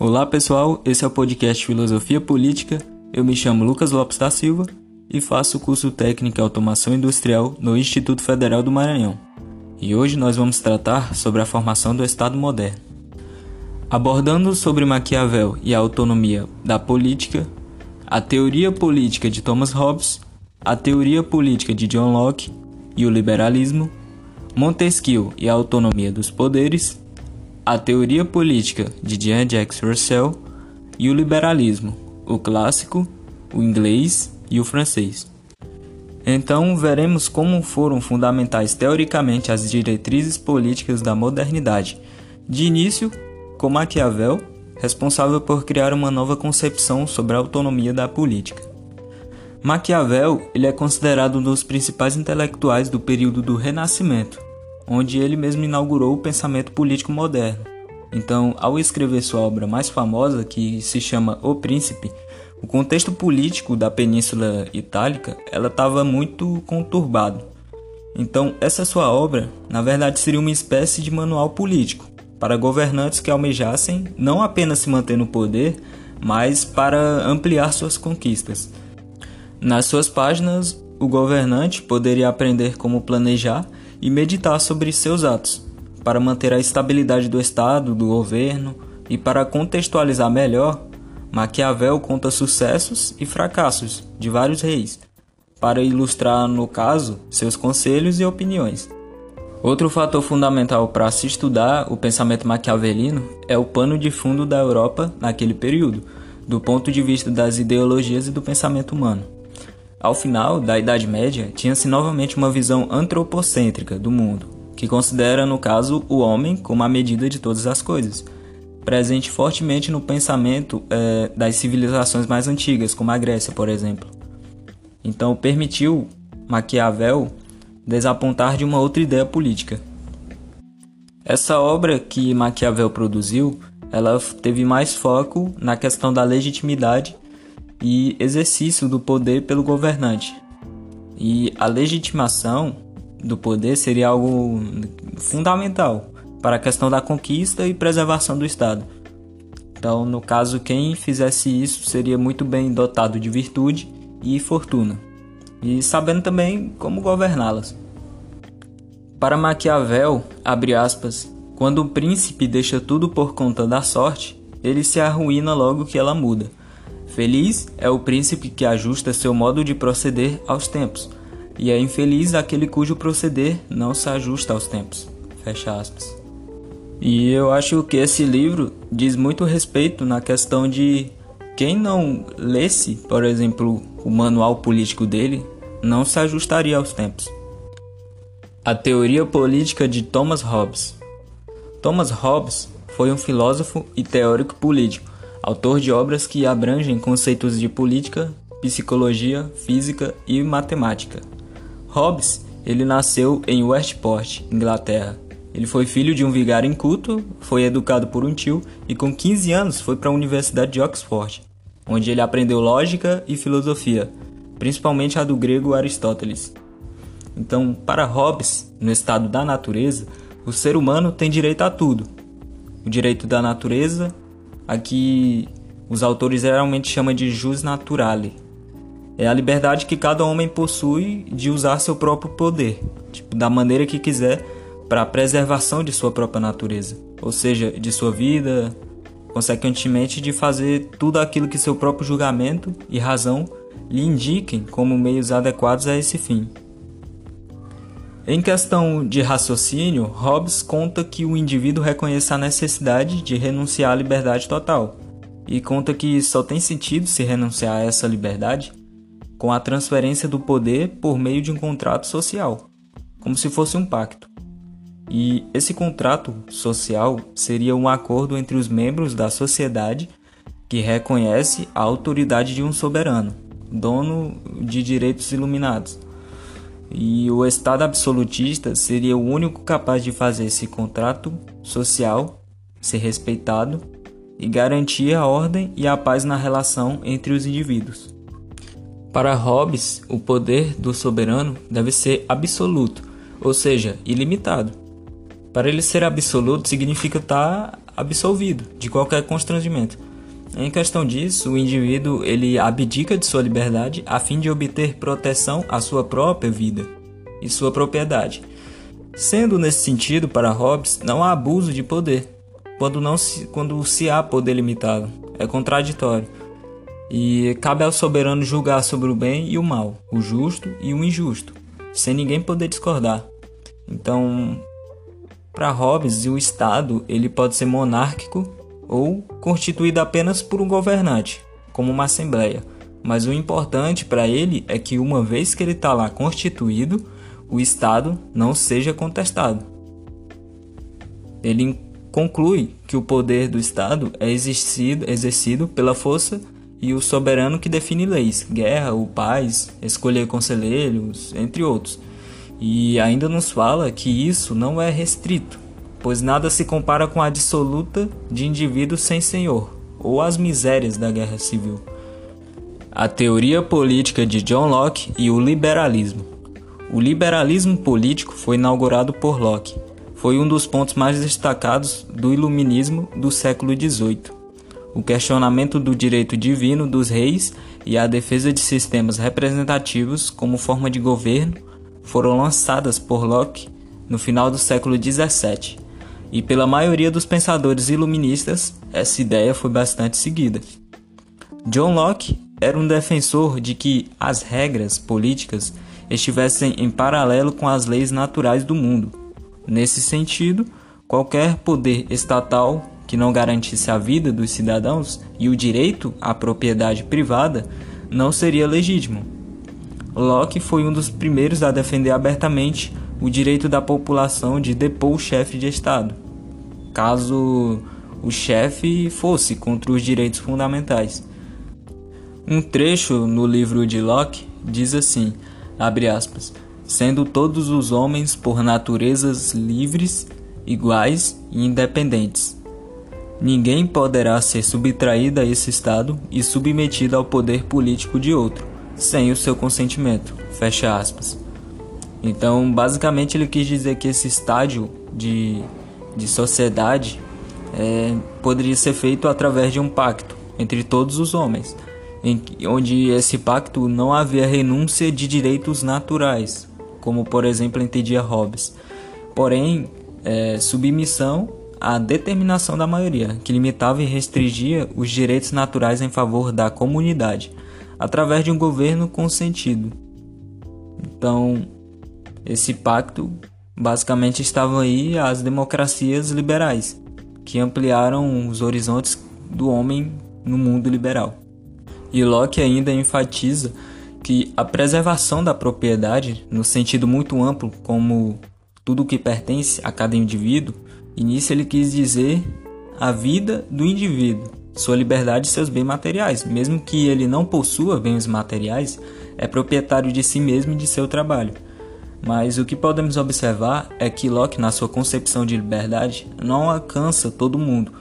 Olá pessoal, esse é o podcast Filosofia Política. Eu me chamo Lucas Lopes da Silva e faço o curso técnico em automação industrial no Instituto Federal do Maranhão. E hoje nós vamos tratar sobre a formação do Estado moderno. Abordando sobre Maquiavel e a autonomia da política, a teoria política de Thomas Hobbes, a teoria política de John Locke e o liberalismo, Montesquieu e a autonomia dos poderes, a teoria política de Jean-Jacques Rousseau e o liberalismo, o clássico, o inglês e o francês. Então, veremos como foram fundamentais teoricamente as diretrizes políticas da modernidade. De início, com Maquiavel, responsável por criar uma nova concepção sobre a autonomia da política. Maquiavel ele é considerado um dos principais intelectuais do período do Renascimento, onde ele mesmo inaugurou o pensamento político moderno. Então, ao escrever sua obra mais famosa, que se chama O Príncipe, o contexto político da Península Itálica ela estava muito conturbado. Então, essa sua obra, na verdade, seria uma espécie de manual político para governantes que almejassem não apenas se manter no poder, mas para ampliar suas conquistas. Nas suas páginas, o governante poderia aprender como planejar e meditar sobre seus atos, para manter a estabilidade do Estado, do governo e para contextualizar melhor Maquiavel conta sucessos e fracassos de vários reis, para ilustrar, no caso, seus conselhos e opiniões. Outro fator fundamental para se estudar o pensamento maquiavelino é o pano de fundo da Europa naquele período, do ponto de vista das ideologias e do pensamento humano. Ao final da Idade Média, tinha-se novamente uma visão antropocêntrica do mundo, que considera, no caso, o homem como a medida de todas as coisas presente fortemente no pensamento é, das civilizações mais antigas, como a Grécia, por exemplo. Então, permitiu Maquiavel desapontar de uma outra ideia política. Essa obra que Maquiavel produziu, ela teve mais foco na questão da legitimidade e exercício do poder pelo governante. E a legitimação do poder seria algo fundamental para a questão da conquista e preservação do Estado. Então, no caso, quem fizesse isso seria muito bem dotado de virtude e fortuna, e sabendo também como governá-las. Para Maquiavel, abre aspas, quando o príncipe deixa tudo por conta da sorte, ele se arruína logo que ela muda. Feliz é o príncipe que ajusta seu modo de proceder aos tempos, e é infeliz aquele cujo proceder não se ajusta aos tempos. Fecha aspas. E eu acho que esse livro diz muito respeito na questão de quem não lesse, por exemplo, o manual político dele, não se ajustaria aos tempos. A teoria política de Thomas Hobbes. Thomas Hobbes foi um filósofo e teórico político, autor de obras que abrangem conceitos de política, psicologia, física e matemática. Hobbes, ele nasceu em Westport, Inglaterra, ele foi filho de um vigário inculto, foi educado por um tio e com 15 anos foi para a Universidade de Oxford, onde ele aprendeu lógica e filosofia, principalmente a do grego Aristóteles. Então, para Hobbes, no estado da natureza, o ser humano tem direito a tudo. O direito da natureza, aqui os autores geralmente chamam de jus naturale. É a liberdade que cada homem possui de usar seu próprio poder, tipo, da maneira que quiser para a preservação de sua própria natureza, ou seja, de sua vida, consequentemente de fazer tudo aquilo que seu próprio julgamento e razão lhe indiquem como meios adequados a esse fim. Em questão de raciocínio, Hobbes conta que o indivíduo reconhece a necessidade de renunciar à liberdade total, e conta que só tem sentido se renunciar a essa liberdade com a transferência do poder por meio de um contrato social, como se fosse um pacto. E esse contrato social seria um acordo entre os membros da sociedade que reconhece a autoridade de um soberano, dono de direitos iluminados. E o Estado absolutista seria o único capaz de fazer esse contrato social ser respeitado e garantir a ordem e a paz na relação entre os indivíduos. Para Hobbes, o poder do soberano deve ser absoluto, ou seja, ilimitado para ele ser absoluto significa estar absolvido de qualquer constrangimento. Em questão disso, o indivíduo ele abdica de sua liberdade a fim de obter proteção à sua própria vida e sua propriedade. Sendo nesse sentido, para Hobbes, não há abuso de poder, quando, não se, quando se há poder limitado. É contraditório. E cabe ao soberano julgar sobre o bem e o mal, o justo e o injusto, sem ninguém poder discordar. Então, para Hobbes, o Estado ele pode ser monárquico ou constituído apenas por um governante, como uma assembleia. Mas o importante para ele é que, uma vez que ele está lá constituído, o Estado não seja contestado. Ele conclui que o poder do Estado é exercido, exercido pela força e o soberano que define leis, guerra, o paz, escolher conselheiros, entre outros. E ainda nos fala que isso não é restrito, pois nada se compara com a dissoluta de indivíduos sem senhor, ou as misérias da guerra civil. A teoria política de John Locke e o liberalismo. O liberalismo político foi inaugurado por Locke. Foi um dos pontos mais destacados do iluminismo do século XVIII. O questionamento do direito divino dos reis e a defesa de sistemas representativos como forma de governo foram lançadas por Locke no final do século XVII, e pela maioria dos pensadores iluministas, essa ideia foi bastante seguida. John Locke era um defensor de que as regras políticas estivessem em paralelo com as leis naturais do mundo. Nesse sentido, qualquer poder estatal que não garantisse a vida dos cidadãos e o direito à propriedade privada não seria legítimo. Locke foi um dos primeiros a defender abertamente o direito da população de depor o chefe de Estado, caso o chefe fosse contra os direitos fundamentais. Um trecho no livro de Locke diz assim: aspas, sendo todos os homens por naturezas livres, iguais e independentes. Ninguém poderá ser subtraído a esse estado e submetido ao poder político de outro, sem o seu consentimento. Fecha aspas. Então, basicamente, ele quis dizer que esse estágio de, de sociedade é, poderia ser feito através de um pacto entre todos os homens em, onde esse pacto não havia renúncia de direitos naturais, como por exemplo entendia Hobbes, porém é, submissão à determinação da maioria, que limitava e restringia os direitos naturais em favor da comunidade, através de um governo consentido. Então, esse pacto basicamente estavam aí as democracias liberais, que ampliaram os horizontes do homem no mundo liberal. E Locke ainda enfatiza que a preservação da propriedade, no sentido muito amplo, como tudo que pertence a cada indivíduo, início ele quis dizer a vida do indivíduo, sua liberdade e seus bens materiais. Mesmo que ele não possua bens materiais, é proprietário de si mesmo e de seu trabalho. Mas o que podemos observar é que Locke, na sua concepção de liberdade, não alcança todo mundo,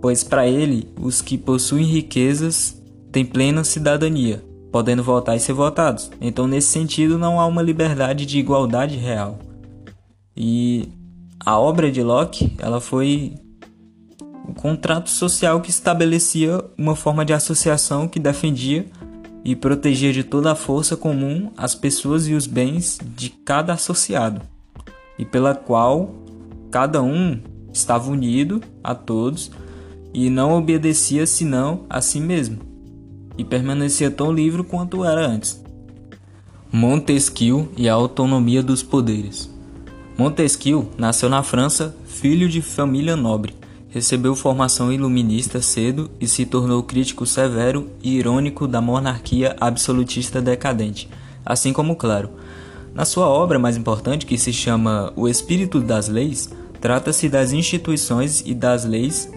pois para ele, os que possuem riquezas têm plena cidadania, podendo votar e ser votados. Então, nesse sentido, não há uma liberdade de igualdade real. E a obra de Locke, ela foi o contrato social que estabelecia uma forma de associação que defendia e protegia de toda a força comum as pessoas e os bens de cada associado, e pela qual cada um estava unido a todos e não obedecia senão a si mesmo e permanecia tão livre quanto era antes. Montesquieu e a autonomia dos poderes. Montesquieu nasceu na França, filho de família nobre. Recebeu formação iluminista cedo e se tornou crítico severo e irônico da monarquia absolutista decadente, assim como Claro. Na sua obra mais importante, que se chama O Espírito das Leis, trata-se das instituições e das leis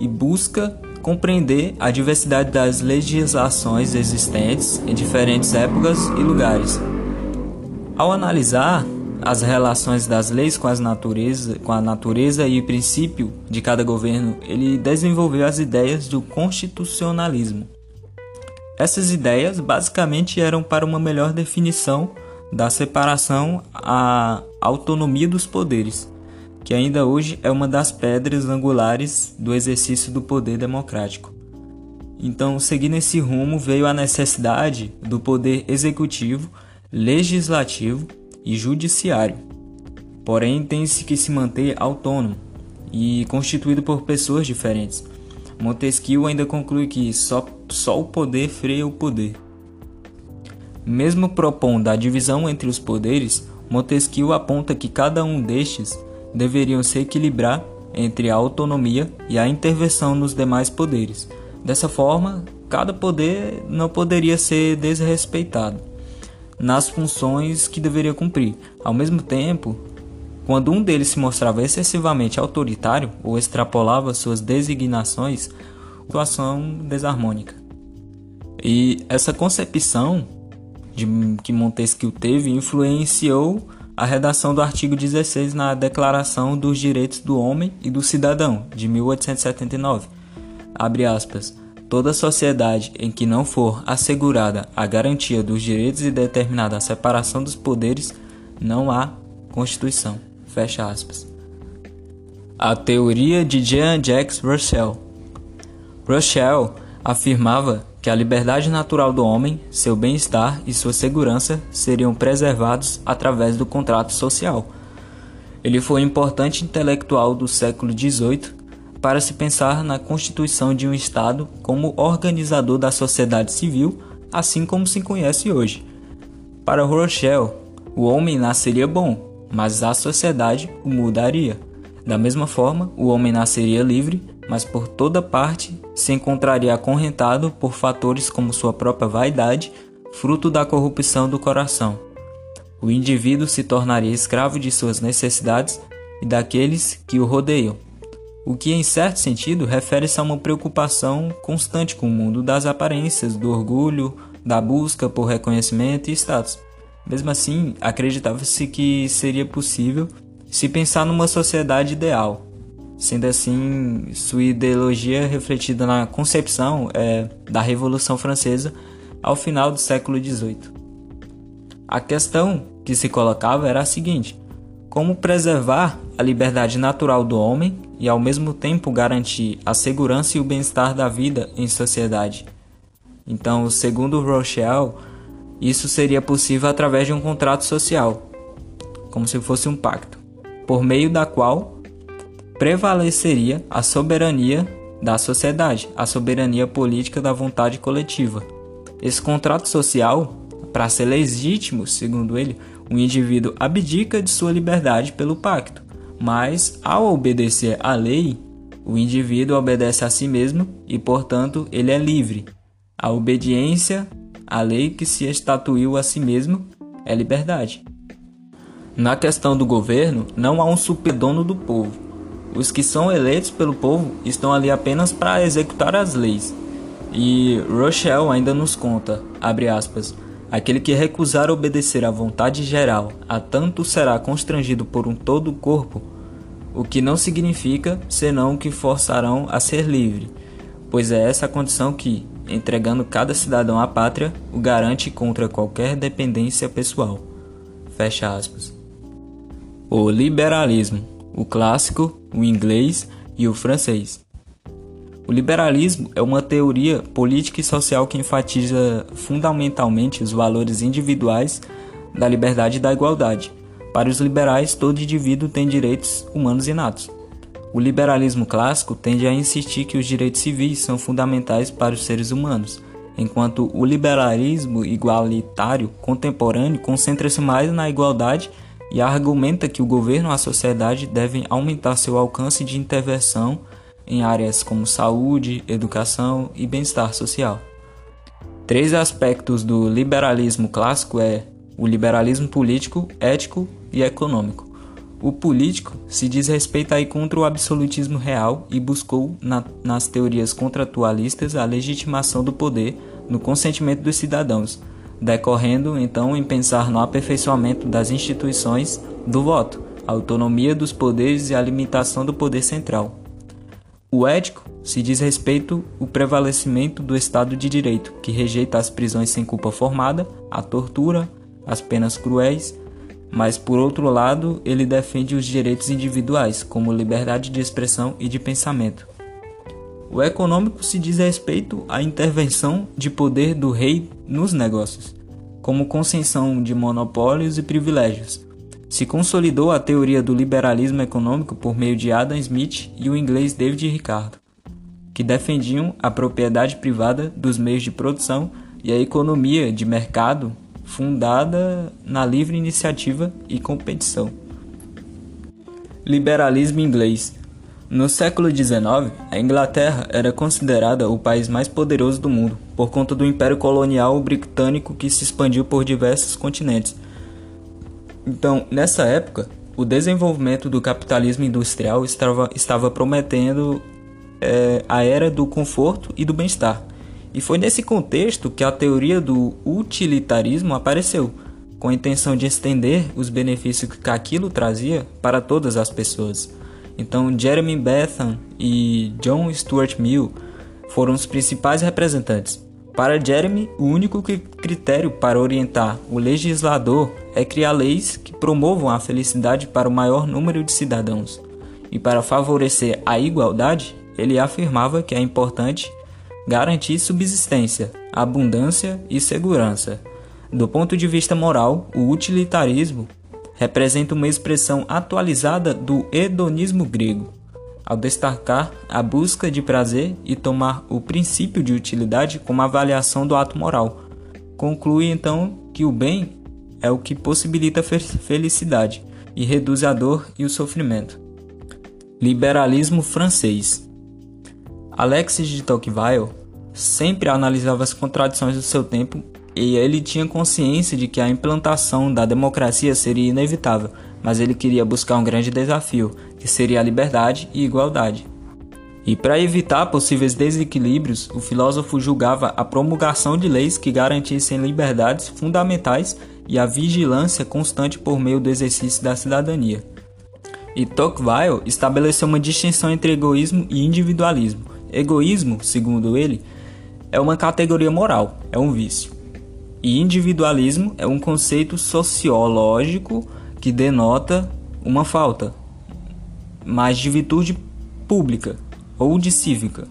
e busca compreender a diversidade das legislações existentes em diferentes épocas e lugares. Ao analisar as relações das leis com, as natureza, com a natureza e o princípio de cada governo, ele desenvolveu as ideias do constitucionalismo. Essas ideias basicamente eram para uma melhor definição da separação à autonomia dos poderes, que ainda hoje é uma das pedras angulares do exercício do poder democrático. Então, seguindo esse rumo, veio a necessidade do poder executivo, legislativo e judiciário. Porém, tem-se que se manter autônomo e constituído por pessoas diferentes. Montesquieu ainda conclui que só, só o poder freia o poder. Mesmo propondo a divisão entre os poderes, Montesquieu aponta que cada um destes deveriam se equilibrar entre a autonomia e a intervenção nos demais poderes. Dessa forma, cada poder não poderia ser desrespeitado nas funções que deveria cumprir. Ao mesmo tempo, quando um deles se mostrava excessivamente autoritário ou extrapolava suas designações, situação desarmônica. E essa concepção de, que Montesquieu teve influenciou a redação do artigo 16 na Declaração dos Direitos do Homem e do Cidadão, de 1879. Abre aspas. Toda sociedade em que não for assegurada a garantia dos direitos e determinada a separação dos poderes, não há Constituição. Fecha aspas. A teoria de Jean-Jacques Rousseau. Rousseau afirmava que a liberdade natural do homem, seu bem-estar e sua segurança seriam preservados através do contrato social. Ele foi um importante intelectual do século XVIII para se pensar na constituição de um Estado como organizador da sociedade civil, assim como se conhece hoje. Para Rochelle, o homem nasceria bom, mas a sociedade o mudaria. Da mesma forma, o homem nasceria livre, mas por toda parte se encontraria acorrentado por fatores como sua própria vaidade, fruto da corrupção do coração. O indivíduo se tornaria escravo de suas necessidades e daqueles que o rodeiam, o que, em certo sentido, refere-se a uma preocupação constante com o mundo das aparências, do orgulho, da busca por reconhecimento e status. Mesmo assim, acreditava-se que seria possível se pensar numa sociedade ideal. Sendo assim, sua ideologia refletida na concepção é, da Revolução Francesa ao final do século XVIII. A questão que se colocava era a seguinte: como preservar a liberdade natural do homem e ao mesmo tempo garantir a segurança e o bem-estar da vida em sociedade? Então, segundo Rochelle, isso seria possível através de um contrato social, como se fosse um pacto, por meio da qual prevaleceria a soberania da sociedade, a soberania política da vontade coletiva. Esse contrato social, para ser legítimo, segundo ele, o indivíduo abdica de sua liberdade pelo pacto, mas ao obedecer à lei, o indivíduo obedece a si mesmo e, portanto, ele é livre. A obediência a lei que se estatuiu a si mesmo é liberdade. Na questão do governo, não há um superdono do povo. Os que são eleitos pelo povo estão ali apenas para executar as leis. E Rochelle ainda nos conta, abre aspas, aquele que recusar obedecer à vontade geral, a tanto será constrangido por um todo o corpo, o que não significa senão que forçarão a ser livre, pois é essa a condição que, entregando cada cidadão à pátria, o garante contra qualquer dependência pessoal. Fecha aspas. O liberalismo, o clássico, o inglês e o francês. O liberalismo é uma teoria política e social que enfatiza fundamentalmente os valores individuais da liberdade e da igualdade. Para os liberais, todo indivíduo tem direitos humanos inatos. O liberalismo clássico tende a insistir que os direitos civis são fundamentais para os seres humanos, enquanto o liberalismo igualitário contemporâneo concentra-se mais na igualdade e argumenta que o governo e a sociedade devem aumentar seu alcance de intervenção em áreas como saúde, educação e bem-estar social. Três aspectos do liberalismo clássico é o liberalismo político, ético e econômico. O político se diz respeito aí contra o absolutismo real e buscou, na, nas teorias contratualistas, a legitimação do poder no consentimento dos cidadãos, decorrendo então em pensar no aperfeiçoamento das instituições do voto, a autonomia dos poderes e a limitação do poder central. O ético se diz respeito o prevalecimento do Estado de Direito, que rejeita as prisões sem culpa formada, a tortura, as penas cruéis mas por outro lado, ele defende os direitos individuais, como liberdade de expressão e de pensamento. O econômico se diz respeito à intervenção de poder do rei nos negócios, como concessão de monopólios e privilégios. Se consolidou a teoria do liberalismo econômico por meio de Adam Smith e o inglês David Ricardo, que defendiam a propriedade privada dos meios de produção e a economia de mercado fundada na livre iniciativa e competição. Liberalismo inglês. No século XIX, a Inglaterra era considerada o país mais poderoso do mundo, por conta do Império Colonial Britânico que se expandiu por diversos continentes. Então, nessa época, o desenvolvimento do capitalismo industrial estava, estava prometendo é, a era do conforto e do bem-estar. E foi nesse contexto que a teoria do utilitarismo apareceu, com a intenção de estender os benefícios que aquilo trazia para todas as pessoas. Então, Jeremy Bentham e John Stuart Mill foram os principais representantes. Para Jeremy, o único critério para orientar o legislador é criar leis que promovam a felicidade para o maior número de cidadãos. E para favorecer a igualdade, ele afirmava que é importante garantir subsistência, abundância e segurança. Do ponto de vista moral, o utilitarismo representa uma expressão atualizada do hedonismo grego, ao destacar a busca de prazer e tomar o princípio de utilidade como avaliação do ato moral. Conclui então que o bem é o que possibilita a felicidade e reduz a dor e o sofrimento. Liberalismo francês Alexis de Tocqueville sempre analisava as contradições do seu tempo e ele tinha consciência de que a implantação da democracia seria inevitável, mas ele queria buscar um grande desafio, que seria a liberdade e igualdade. E para evitar possíveis desequilíbrios, o filósofo julgava a promulgação de leis que garantissem liberdades fundamentais e a vigilância constante por meio do exercício da cidadania. E Tocqueville estabeleceu uma distinção entre egoísmo e individualismo, Egoísmo, segundo ele, é uma categoria moral, é um vício. E individualismo é um conceito sociológico que denota uma falta, mas de virtude pública ou de cívica.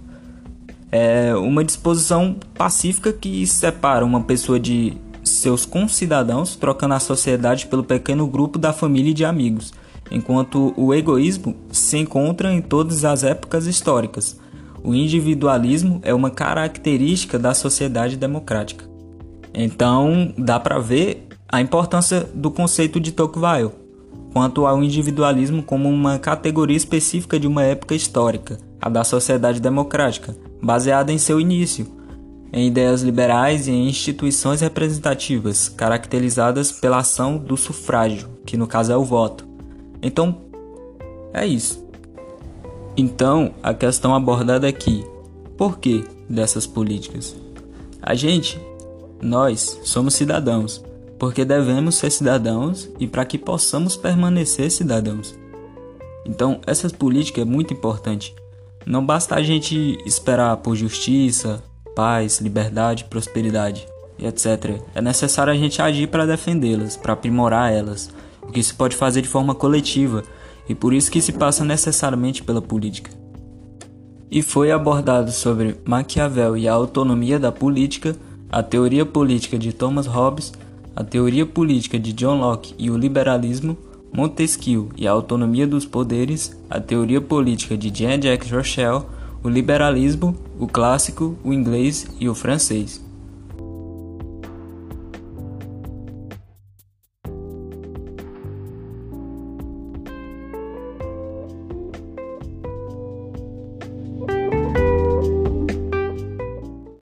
É uma disposição pacífica que separa uma pessoa de seus concidadãos, trocando a sociedade pelo pequeno grupo da família e de amigos, enquanto o egoísmo se encontra em todas as épocas históricas, o individualismo é uma característica da sociedade democrática. Então, dá para ver a importância do conceito de Tocqueville quanto ao individualismo como uma categoria específica de uma época histórica, a da sociedade democrática, baseada em seu início, em ideias liberais e em instituições representativas, caracterizadas pela ação do sufrágio, que no caso é o voto. Então, é isso. Então, a questão abordada aqui: por que dessas políticas? A gente, nós, somos cidadãos, porque devemos ser cidadãos e para que possamos permanecer cidadãos. Então, essa política é muito importante. Não basta a gente esperar por justiça, paz, liberdade, prosperidade e etc. É necessário a gente agir para defendê-las, para aprimorar elas, o que se pode fazer de forma coletiva e por isso que se passa necessariamente pela política. E foi abordado sobre Maquiavel e a autonomia da política, a teoria política de Thomas Hobbes, a teoria política de John Locke e o liberalismo, Montesquieu e a autonomia dos poderes, a teoria política de Jean-Jacques Rousseau, o liberalismo, o clássico, o inglês e o francês.